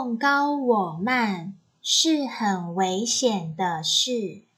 动高我慢是很危险的事。